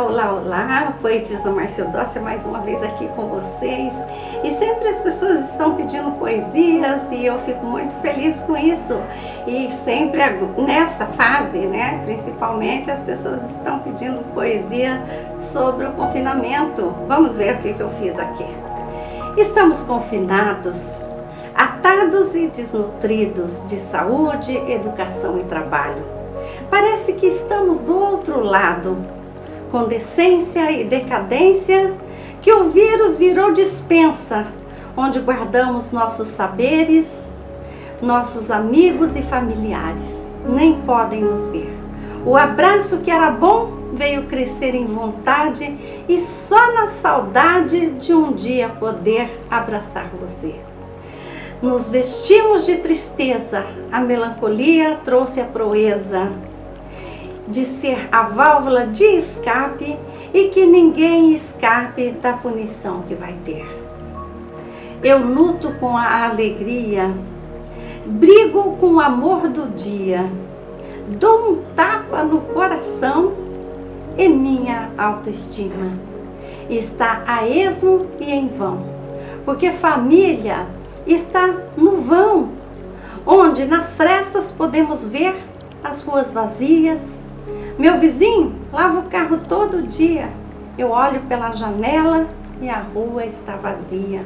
Olá, olá, poetisa Márcia Dócia mais uma vez aqui com vocês. E sempre as pessoas estão pedindo poesias e eu fico muito feliz com isso. E sempre nessa fase, né, principalmente as pessoas estão pedindo poesia sobre o confinamento. Vamos ver o que, que eu fiz aqui. Estamos confinados, atados e desnutridos de saúde, educação e trabalho. Parece que estamos do outro lado com decência e decadência, que o vírus virou dispensa, onde guardamos nossos saberes, nossos amigos e familiares nem podem nos ver. O abraço que era bom veio crescer em vontade e só na saudade de um dia poder abraçar você. Nos vestimos de tristeza, a melancolia trouxe a proeza de ser a válvula de escape e que ninguém escape da punição que vai ter. Eu luto com a alegria, brigo com o amor do dia, dou um tapa no coração e minha autoestima está a esmo e em vão, porque família está no vão, onde nas frestas podemos ver as ruas vazias, meu vizinho lava o carro todo dia. Eu olho pela janela e a rua está vazia.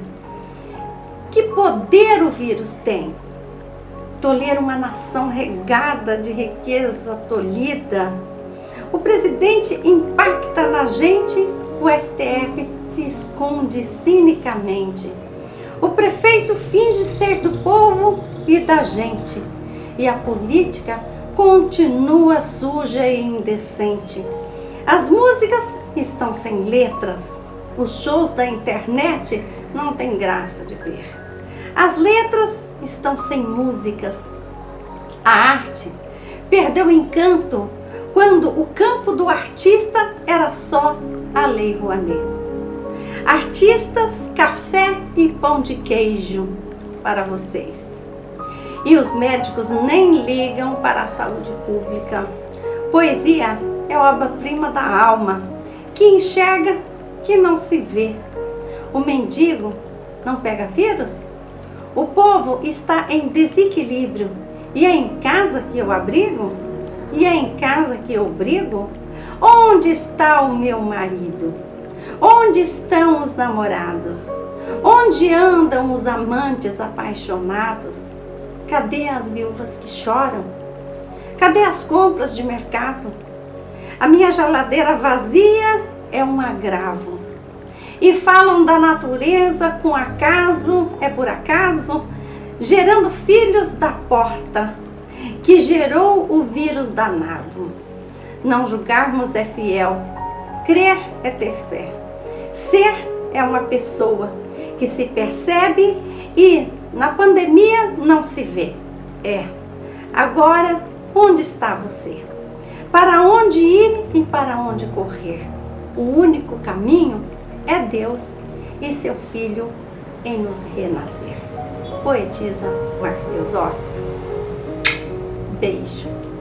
Que poder o vírus tem? Toler uma nação regada de riqueza tolhida. O presidente impacta na gente, o STF se esconde cinicamente. O prefeito finge ser do povo e da gente. E a política continua suja e indecente. As músicas estão sem letras. Os shows da internet não tem graça de ver. As letras estão sem músicas. A arte perdeu encanto quando o campo do artista era só a Lei Rouanet. Artistas, café e pão de queijo para vocês. E os médicos nem ligam para a saúde pública. Poesia é obra-prima da alma, que enxerga que não se vê. O mendigo não pega vírus? O povo está em desequilíbrio. E é em casa que eu abrigo? E é em casa que eu brigo? Onde está o meu marido? Onde estão os namorados? Onde andam os amantes apaixonados? Cadê as viúvas que choram? Cadê as compras de mercado? A minha geladeira vazia é um agravo. E falam da natureza com acaso, é por acaso, gerando filhos da porta, que gerou o vírus danado. Não julgarmos é fiel, crer é ter fé. Ser é uma pessoa que se percebe e na pandemia não se vê. É. Agora, onde está você? Para onde ir e para onde correr? O único caminho é Deus e seu Filho em nos renascer. Poetisa Marcio Dossi. Beijo.